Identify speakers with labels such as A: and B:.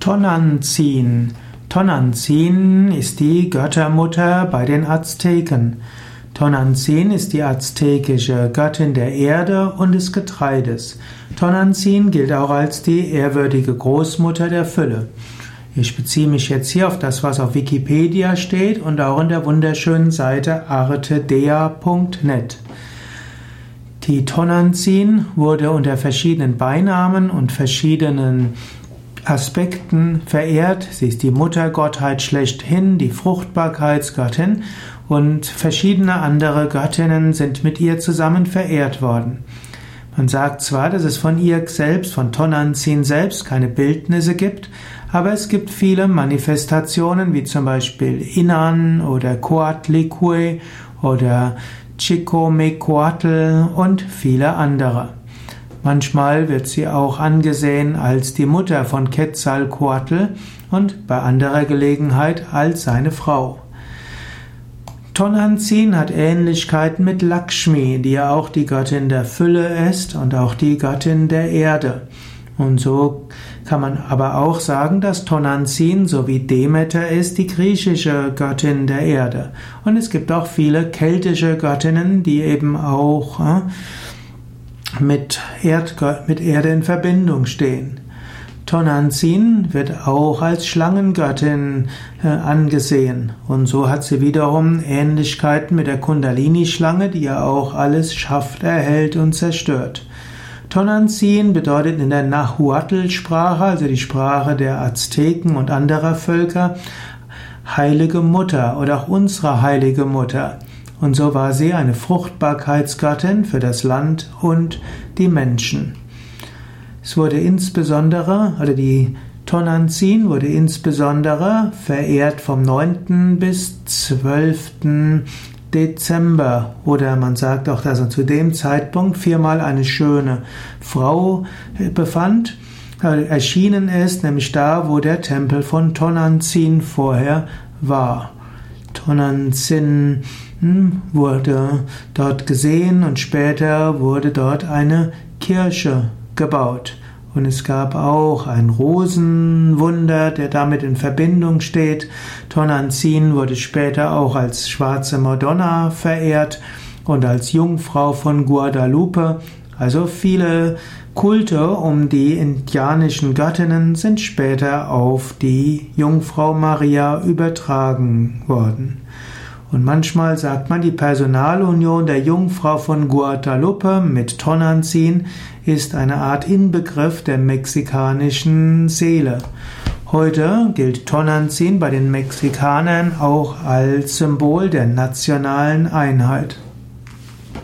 A: Tonantzin. Tonantzin ist die Göttermutter bei den Azteken. Tonantzin ist die aztekische Göttin der Erde und des Getreides. Tonantzin gilt auch als die ehrwürdige Großmutter der Fülle. Ich beziehe mich jetzt hier auf das, was auf Wikipedia steht und auch in der wunderschönen Seite artedea.net. Die Tonantzin wurde unter verschiedenen Beinamen und verschiedenen Aspekten verehrt. Sie ist die Muttergottheit schlechthin, die Fruchtbarkeitsgöttin und verschiedene andere Göttinnen sind mit ihr zusammen verehrt worden. Man sagt zwar, dass es von ihr selbst, von Tonanzin selbst, keine Bildnisse gibt, aber es gibt viele Manifestationen, wie zum Beispiel Inan oder Coatlicue oder Chicomecoatl und viele andere. Manchmal wird sie auch angesehen als die Mutter von Quetzalcoatl und bei anderer Gelegenheit als seine Frau. Tonantzin hat Ähnlichkeiten mit Lakshmi, die ja auch die Göttin der Fülle ist und auch die Göttin der Erde. Und so kann man aber auch sagen, dass Tonantzin sowie Demeter ist die griechische Göttin der Erde. Und es gibt auch viele keltische Göttinnen, die eben auch äh, mit, Erd, mit Erde in Verbindung stehen. Tonantzin wird auch als Schlangengöttin äh, angesehen und so hat sie wiederum Ähnlichkeiten mit der Kundalini-Schlange, die ja auch alles schafft, erhält und zerstört. Tonantzin bedeutet in der Nahuatl-Sprache, also die Sprache der Azteken und anderer Völker, Heilige Mutter oder auch unsere Heilige Mutter. Und so war sie eine Fruchtbarkeitsgattin für das Land und die Menschen. Es wurde insbesondere, oder die Tonantzin wurde insbesondere verehrt vom 9. bis 12. Dezember. Oder man sagt auch, dass er zu dem Zeitpunkt viermal eine schöne Frau befand, erschienen ist, nämlich da, wo der Tempel von Tonantzin vorher war. Tonantzin hm, wurde dort gesehen und später wurde dort eine Kirche gebaut. Und es gab auch ein Rosenwunder, der damit in Verbindung steht. Tonantzin wurde später auch als schwarze Madonna verehrt und als Jungfrau von Guadalupe. Also viele Kulte um die indianischen Göttinnen sind später auf die Jungfrau Maria übertragen worden. Und manchmal sagt man, die Personalunion der Jungfrau von Guadalupe mit Tonantzin ist eine Art Inbegriff der mexikanischen Seele. Heute gilt Tonantzin bei den Mexikanern auch als Symbol der nationalen Einheit.